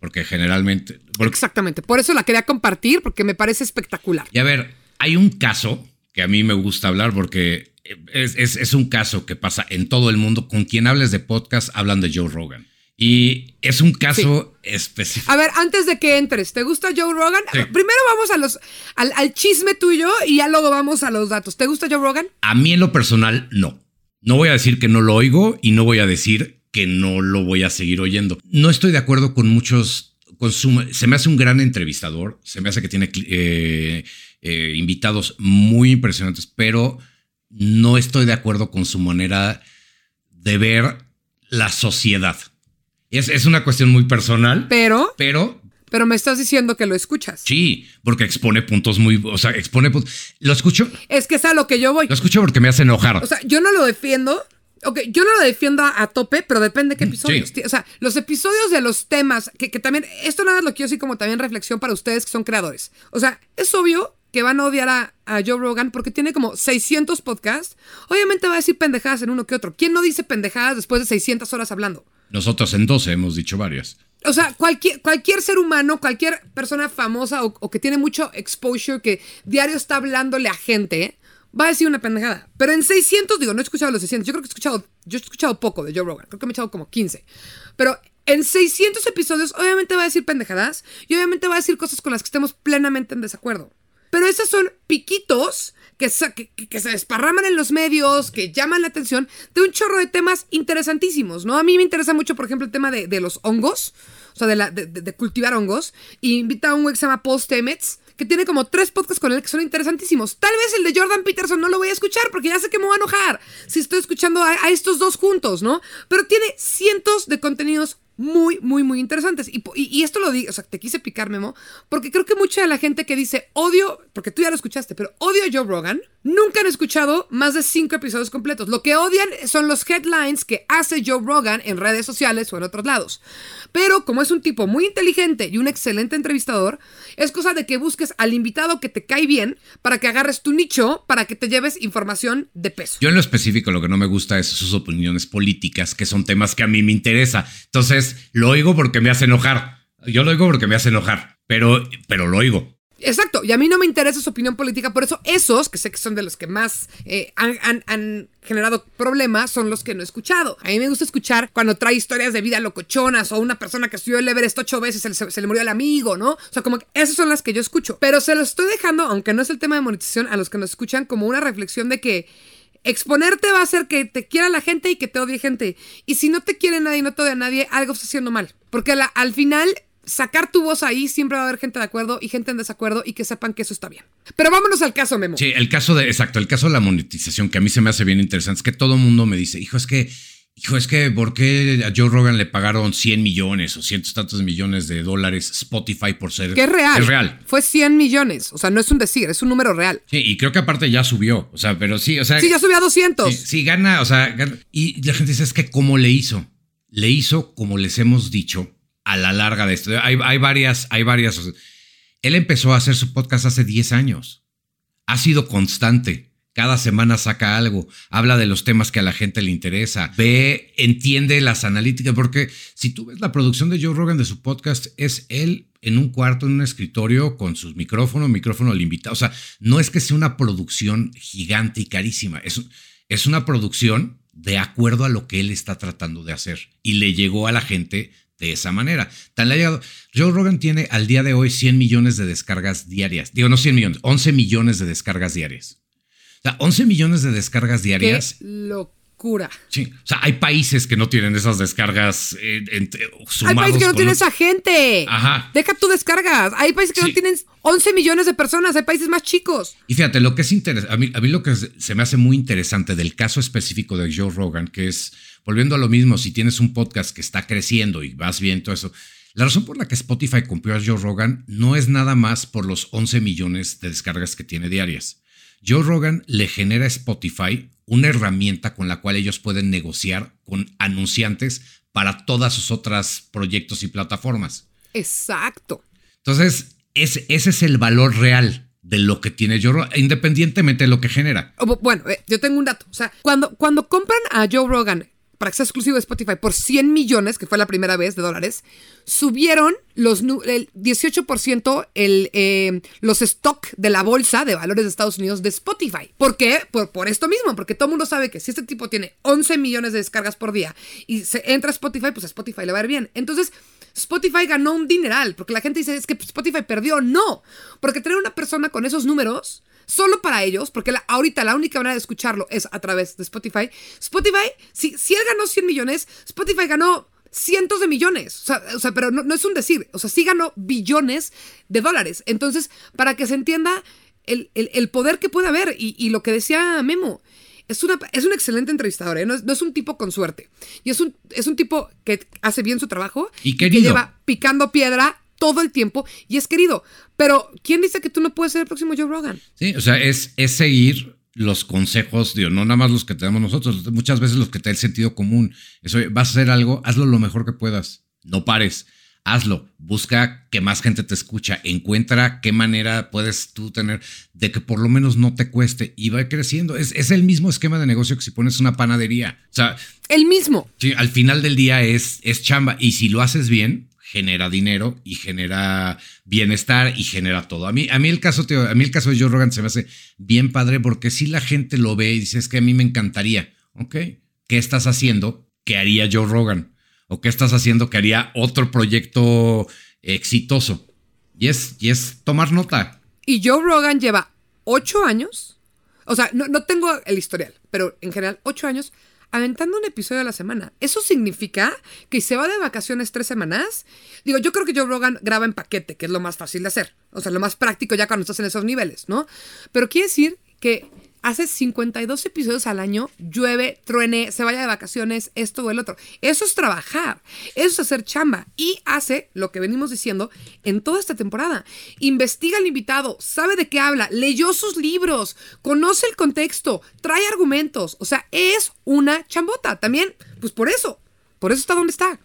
Porque generalmente... porque- Exactamente. Por eso la quería compartir, porque me parece espectacular. y a ver, hay un caso que a mí me gusta hablar porque es, es- es un caso que pasa en todo el mundo. Con quien hables de podcast, hablan de Joe Rogan. Y es un caso específico. A ver, antes de que entres, ¿te gusta Joe Rogan? Sí. Primero vamos a los, al, al chisme tuyo y ya luego vamos a los datos. ¿Te gusta Joe Rogan? A mí en lo personal, no. No voy a decir que no lo oigo y no voy a decir que no lo voy a seguir oyendo. No estoy de acuerdo con muchos. Se me hace un gran entrevistador. Se me hace que tiene eh, eh, invitados muy impresionantes, pero no estoy de acuerdo con su manera de ver la sociedad. Es, es una cuestión muy personal, Pero, pero pero me estás diciendo que lo escuchas. sí, porque expone puntos muy. O sea, expone puntos. Lo escucho. Es que es a lo que yo voy. Lo escucho porque me hace enojar. O sea, yo no lo defiendo. Ok, yo no lo defiendo a, tope, pero depende de qué episodios. sí. Ti- O sea, los episodios de los temas, que, que también, esto nada más lo quiero decir como también reflexión para ustedes que son creadores. O sea, es obvio que van a odiar a, a Joe Rogan porque tiene como 600 podcasts. Obviamente va a decir pendejadas en uno que otro. ¿Quién no dice pendejadas después de 600 horas hablando? Nosotros en 12 hemos dicho varias. O sea, cualquier, cualquier ser humano, cualquier persona famosa o, o que tiene mucho exposure, que diario está hablándole a gente, va a decir una pendejada. Pero en 600, digo, no he escuchado los 600. Yo creo que he escuchado, yo he escuchado poco de Joe Rogan. Creo que me he echado como 15. Pero en 600 episodios, obviamente va a decir pendejadas y obviamente va a decir cosas con las que estemos plenamente en desacuerdo. Pero esos son piquitos que, que, que- se desparraman en los medios, que llaman la atención de un chorro de temas interesantísimos, ¿no? A mí me interesa mucho, por ejemplo, el tema de, de los hongos, o sea, de, la- de- de cultivar hongos. Y invita a un güey que se llama Paul Stamets, que tiene como tres podcasts con él que son interesantísimos. Tal vez el de Jordan Peterson no lo voy a escuchar porque ya sé que me voy a enojar si estoy escuchando a, a estos dos juntos, ¿no? Pero tiene cientos de contenidos muy, muy, muy interesantes. Y, y esto lo digo, o sea, te quise picar, Memo, porque creo que mucha de la gente que dice odio, porque tú ya lo escuchaste, pero odio a Joe Rogan, nunca han escuchado más de cinco episodios completos. Lo que odian son los headlines que hace Joe Rogan en redes sociales o en otros lados. Pero como es un tipo muy inteligente y un excelente entrevistador, es cosa de que busques al invitado que te cae bien para que agarres tu nicho, para que te lleves información de peso. Yo en lo específico lo que no me gusta es sus opiniones políticas, que son temas que a mí me interesa. Entonces, lo oigo porque me hace enojar. Yo lo oigo porque me hace enojar, pero, pero lo oigo. Exacto, y a mí no me interesa su opinión política, por eso esos, que sé que son de los que más eh, han, generado problemas, son los que no he escuchado. A mí me gusta escuchar cuando trae historias de vida locochonas o una persona que subió el Everest ocho veces, se, se le murió el amigo, ¿no? O sea, como que esas son las que yo escucho. Pero se los estoy dejando, aunque no es el tema de monetización, a los que nos escuchan como una reflexión de que exponerte va a hacer que te quiera la gente y que te odie gente. Y si no te quiere nadie y no te odia nadie, algo está haciendo mal. Porque la- al final sacar tu voz ahí siempre va a haber gente de acuerdo y gente en desacuerdo y que sepan que eso está bien. Pero vámonos al caso, Memo. Sí, el caso de, exacto, el caso de la monetización que a mí se me hace bien interesante es que todo el mundo me dice, hijo, es que, hijo, es que, ¿por qué a Joe Rogan le pagaron 100 millones o cientos tantos millones de dólares Spotify por ser... Que es real. Es real. Fue 100 millones. O sea, no es un decir, es un número real. Sí, y creo que aparte ya subió, o sea, pero sí, o sea... Sí, ya subió a 200. Sí, sí, gana, o sea, gana. y la gente dice, es que ¿cómo le hizo? Le hizo, como les hemos dicho, a la larga de esto. Hay, hay varias, hay varias. o sea, él empezó a hacer su podcast hace 10 años. Ha sido constante. Cada semana saca algo, habla de los temas que a la gente le interesa, ve, entiende las analíticas, porque si tú ves la producción de Joe Rogan de su podcast, es él en un cuarto, en un escritorio, con sus micrófonos, micrófono al invitado. O sea, no es que sea una producción gigante y carísima, es, es una producción de acuerdo a lo que él está tratando de hacer y le llegó a la gente de esa manera. Tan le llegado. Joe Rogan tiene al día de hoy 100 millones de descargas diarias. Digo, no 100 millones, 11 millones de descargas diarias. Sea, 11 millones de descargas Qué diarias. locura. Sí, o sea, hay países que no tienen esas descargas eh, entre- Hay países que no tienen esa gente. Ajá. Deja tú descargas. Hay países que Sí. no tienen 11 millones de personas. Hay países más chicos. Y fíjate, lo que es interesante, a mí, a mí lo que se me hace muy interesante del caso específico de Joe Rogan, que es, volviendo a lo mismo, si tienes un podcast que está creciendo y vas bien todo eso, la razón por la que Spotify compró a Joe Rogan no es nada más por los 11 millones de descargas que tiene diarias. Joe Rogan le genera a Spotify una herramienta con la cual ellos pueden negociar con anunciantes para todas sus otras proyectos y plataformas. Exacto. Entonces, ese, ese es el valor real de lo que tiene Joe Rogan, independientemente de lo que genera. Bueno, eh, yo tengo un dato. O sea, cuando, cuando compran a Joe Rogan para que sea exclusivo de Spotify por 100 millones, que fue la primera vez de dólares, subieron los el 18% el, eh, los stock de la bolsa de valores de Estados Unidos de Spotify. ¿Por qué? Por, por esto mismo, porque todo el mundo sabe que si este tipo tiene 11 millones de descargas por día y se entra a Spotify, pues a Spotify le va a ir bien. Entonces, Spotify ganó un dineral, porque la gente dice, es que Spotify perdió. No, porque tener una persona con esos números solo para ellos, porque la- ahorita la única manera de escucharlo es a través de Spotify. Spotify, si, si él ganó 100 millones, Spotify ganó cientos de millones. O sea, o sea, pero no, no es un decir. O sea, sí ganó billones de dólares. Entonces, para que se entienda el, el- el poder que puede haber y, y lo que decía Memo. Es, una, es un excelente entrevistador, ¿eh? no, es, no es un tipo con suerte. Y es un, es un tipo que hace bien su trabajo. Y que lleva picando piedra todo el tiempo y es querido. Pero, ¿quién dice que tú no puedes ser el próximo Joe Rogan? Sí, o sea, es, es seguir los consejos, digo, no nada más los que te damos nosotros, muchas veces los que te da el sentido común. Eso, vas a hacer algo, hazlo lo mejor que puedas. No pares, hazlo. Busca que más gente te escucha. Encuentra qué manera puedes tú tener de que por lo menos no te cueste y va creciendo. Es, es el mismo esquema de negocio que si pones una panadería. O sea, El mismo. Sí, al final del día es, es chamba. Y si lo haces bien, genera dinero y genera bienestar y genera todo. A mí, a mí el caso, a mí el caso de Joe Rogan se me hace bien padre porque si la gente lo ve y dice, es que a mí me encantaría. Ok, ¿qué estás haciendo que haría Joe Rogan? ¿O qué estás haciendo que haría otro proyecto exitoso? Y es, y es tomar nota. Y Joe Rogan lleva ocho años. O sea, no, no tengo el historial, pero en general, ocho años aventando un episodio a la semana. Eso significa que si se va de vacaciones tres semanas. Digo, yo creo que Joe Rogan graba en paquete, que es lo más fácil de hacer. O sea, lo más práctico ya cuando estás en esos niveles, ¿no? Pero quiere decir que hace 52 episodios al año, llueve, truene, se vaya de vacaciones, esto o el otro. Eso es trabajar, eso es hacer chamba y hace lo que venimos diciendo en toda esta temporada. Investiga al invitado, sabe de qué habla, leyó sus libros, conoce el contexto, trae argumentos, o sea, es una chambota. También, pues por eso, por eso está donde está.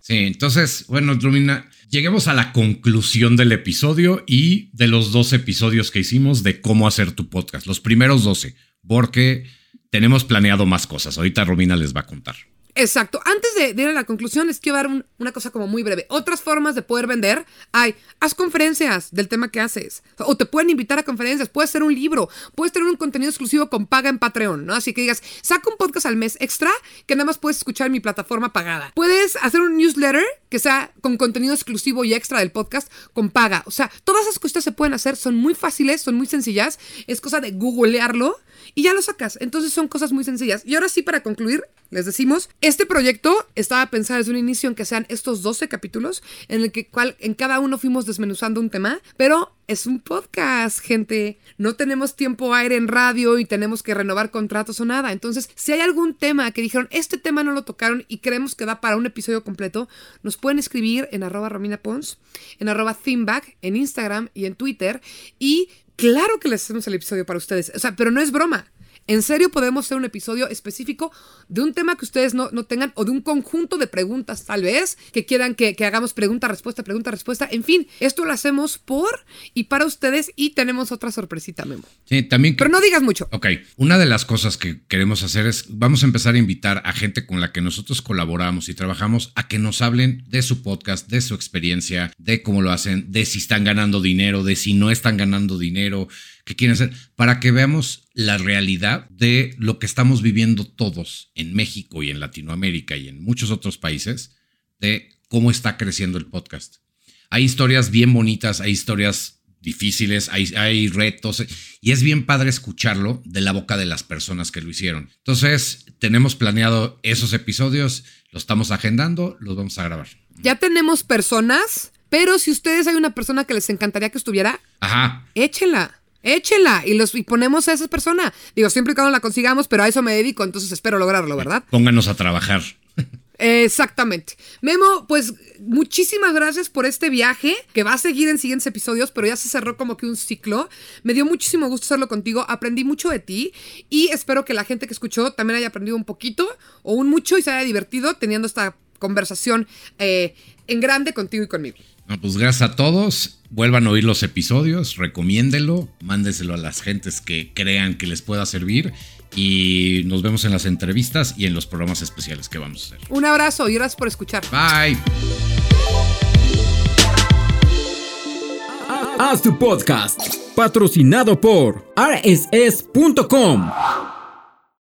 Sí, entonces, bueno, Romina, lleguemos a la conclusión del episodio y de los dos episodios que hicimos de cómo hacer tu podcast. Los primeros 12, porque tenemos planeado más cosas. Ahorita Romina les va a contar. Exacto. Antes de, de ir a la conclusión, les quiero dar un- una cosa como muy breve. Otras formas de poder vender hay, haz conferencias del tema que haces. O te pueden invitar a conferencias, puedes hacer un libro, puedes tener un contenido exclusivo con paga en Patreon, ¿no? Así que digas, saca un podcast al mes extra que nada más puedes escuchar en mi plataforma pagada. Puedes hacer un newsletter que sea con contenido exclusivo y extra del podcast con paga. O sea, todas esas cosas se pueden hacer, son muy fáciles, son muy sencillas. Es cosa de googlearlo y ya lo sacas. Entonces son cosas muy sencillas. Y ahora sí, para concluir, les decimos, este proyecto estaba pensado desde un inicio en que sean estos 12 capítulos, en el que cual, en cada uno fuimos desmenuzando un tema, pero es un podcast, gente. No tenemos tiempo aire en radio y tenemos que renovar contratos o nada. Entonces, si hay algún tema que dijeron, este tema no lo tocaron y creemos que da para un episodio completo, nos pueden escribir en arroba Romina Pons, en arroba en Instagram y en Twitter. Y claro que les hacemos el episodio para ustedes. O sea, pero no es broma. En serio podemos hacer un episodio específico de un tema que ustedes no, no tengan o de un conjunto de preguntas tal vez que quieran que, que hagamos pregunta, respuesta, pregunta, respuesta. En fin, esto lo hacemos por y para ustedes y tenemos otra sorpresita, Memo. Sí, también. que- Pero no digas mucho. Ok, una de las cosas que queremos hacer es, vamos a empezar a invitar a gente con la que nosotros colaboramos y trabajamos a que nos hablen de su podcast, de su experiencia, de cómo lo hacen, de si están ganando dinero, de si no están ganando dinero, qué quieren hacer, para que veamos la realidad de lo que estamos viviendo todos en México y en Latinoamérica y en muchos otros países, de cómo está creciendo el podcast. Hay historias bien bonitas, hay historias difíciles, hay, hay retos y es bien padre escucharlo de la boca de las personas que lo hicieron. Entonces, tenemos planeado esos episodios, los estamos agendando, los vamos a grabar. Ya tenemos personas, pero si ustedes hay una persona que les encantaría que estuviera, Ajá. échenla. Échenla y los y ponemos a esa persona. Digo, siempre y cuando la consigamos, pero a eso me dedico, entonces espero lograrlo, ¿verdad? Pónganos a trabajar. Exactamente. Memo, pues muchísimas gracias por este viaje que va a seguir en siguientes episodios, pero ya se cerró como que un ciclo. Me dio muchísimo gusto hacerlo contigo, aprendí mucho de ti y espero que la gente que escuchó también haya aprendido un poquito o un mucho y se haya divertido teniendo esta conversación eh, en grande contigo y conmigo. Pues gracias a todos. Vuelvan a oír los episodios, recomiéndelo, mándeselo a las gentes que crean que les pueda servir y nos vemos en las entrevistas y en los programas especiales que vamos a hacer. Un abrazo y gracias por escuchar. Bye. Haz tu podcast, patrocinado por rss.com.